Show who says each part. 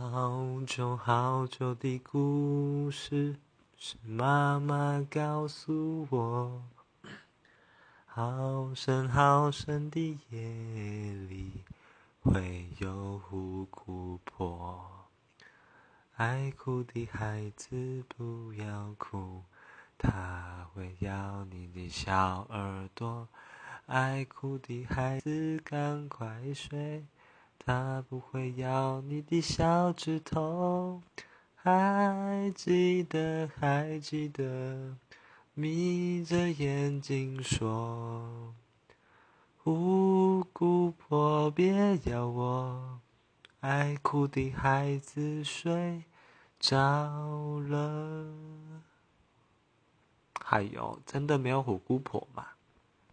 Speaker 1: 好久好久的故事，是妈妈告诉我。好深好深的夜里，会有虎姑婆。爱哭的孩子不要哭，他会咬你的小耳朵。爱哭的孩子赶快睡。它不会咬你的小指头，还记得还记得，眯着眼睛说：“虎姑婆别咬我。”爱哭的孩子睡着了。还有，真的没有虎姑婆吗？